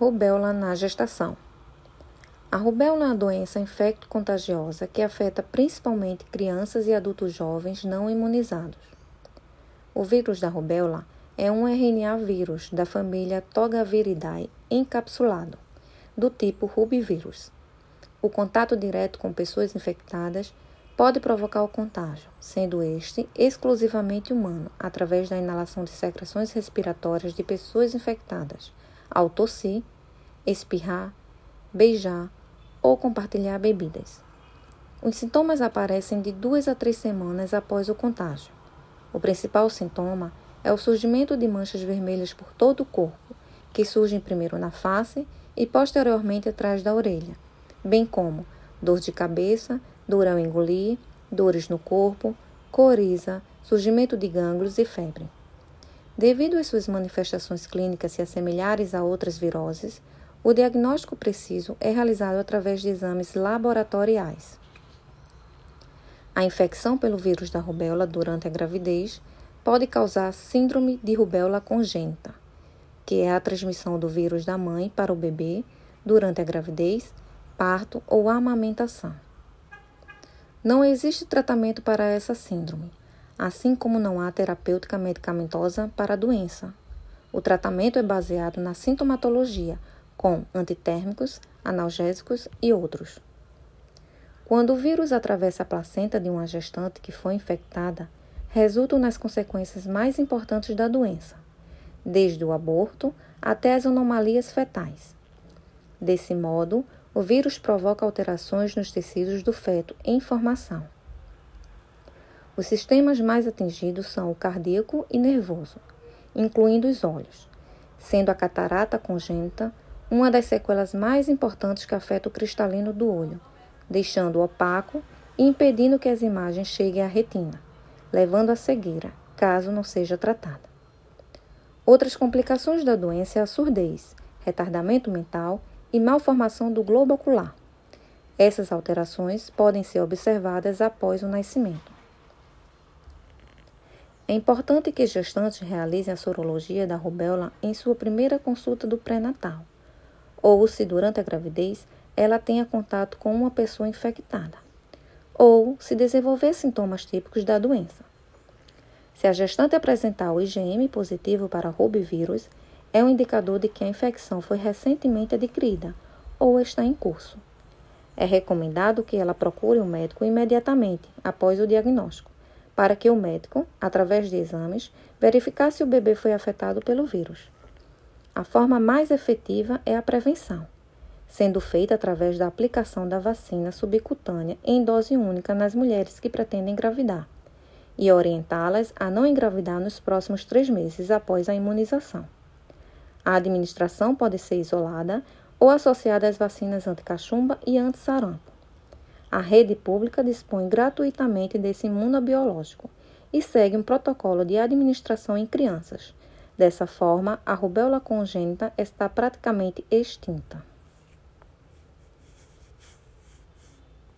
Rubéola na gestação. A rubéola é uma doença infecto-contagiosa que afeta principalmente crianças e adultos jovens não imunizados. O vírus da rubéola é um RNA vírus da família Togaviridae encapsulado, do tipo rubivírus. O contato direto com pessoas infectadas pode provocar o contágio, sendo este exclusivamente humano, através da inalação de secreções respiratórias de pessoas infectadas ao tossir, espirrar, beijar ou compartilhar bebidas. Os sintomas aparecem de duas a três semanas após o contágio. O principal sintoma é o surgimento de manchas vermelhas por todo o corpo, que surgem primeiro na face e posteriormente atrás da orelha, bem como dor de cabeça, dor ao engolir, dores no corpo, coriza, surgimento de gânglios e febre. Devido às suas manifestações clínicas se assemelhares a outras viroses, o diagnóstico preciso é realizado através de exames laboratoriais. A infecção pelo vírus da rubéola durante a gravidez pode causar síndrome de rubéola congênita, que é a transmissão do vírus da mãe para o bebê durante a gravidez, parto ou amamentação. Não existe tratamento para essa síndrome, assim como não há terapêutica medicamentosa para a doença. O tratamento é baseado na sintomatologia, com antitérmicos, analgésicos e outros. Quando o vírus atravessa a placenta de uma gestante que foi infectada, resultam nas consequências mais importantes da doença, desde o aborto até as anomalias fetais. Desse modo, o vírus provoca alterações nos tecidos do feto em formação. Os sistemas mais atingidos são o cardíaco e nervoso, incluindo os olhos, sendo a catarata congênita uma das sequelas mais importantes que afeta o cristalino do olho, deixando-o opaco e impedindo que as imagens cheguem à retina, levando à cegueira, caso não seja tratada. Outras complicações da doença é a surdez, retardamento mental e malformação do globo ocular. Essas alterações podem ser observadas após o nascimento. É importante que gestantes realizem a sorologia da rubéola em sua primeira consulta do pré-natal, ou se durante a gravidez ela tenha contato com uma pessoa infectada, ou se desenvolver sintomas típicos da doença. Se a gestante apresentar o IgM positivo para rubivírus, é um indicador de que a infecção foi recentemente adquirida ou está em curso. É recomendado que ela procure um médico imediatamente após o diagnóstico para que o médico, através de exames, verificasse se o bebê foi afetado pelo vírus. A forma mais efetiva é a prevenção, sendo feita através da aplicação da vacina subcutânea em dose única nas mulheres que pretendem engravidar e orientá-las a não engravidar nos próximos três meses após a imunização. A administração pode ser isolada ou associada às vacinas anti-cachumba e anti-sarampo. A rede pública dispõe gratuitamente desse imunobiológico e segue um protocolo de administração em crianças. Dessa forma, a rubéola congênita está praticamente extinta.